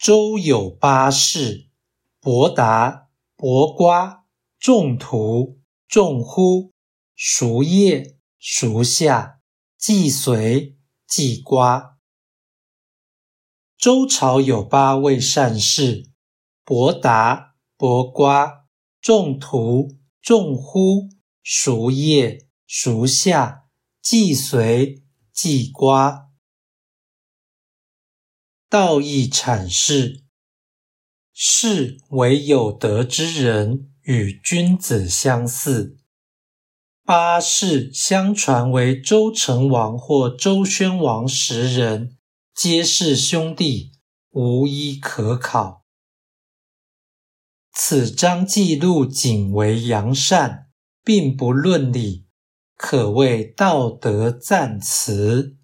周有八士：伯达、伯瓜、仲图、仲乎、孰夜、孰夏、季随、季瓜。周朝有八位善士：伯达、伯瓜、仲图、仲乎、孰夜、孰夏、季随、季瓜。道义阐释：士为有德之人，与君子相似。八世相传为周成王或周宣王时人。皆是兄弟，无一可考。此章记录仅为扬善，并不论理，可谓道德赞词。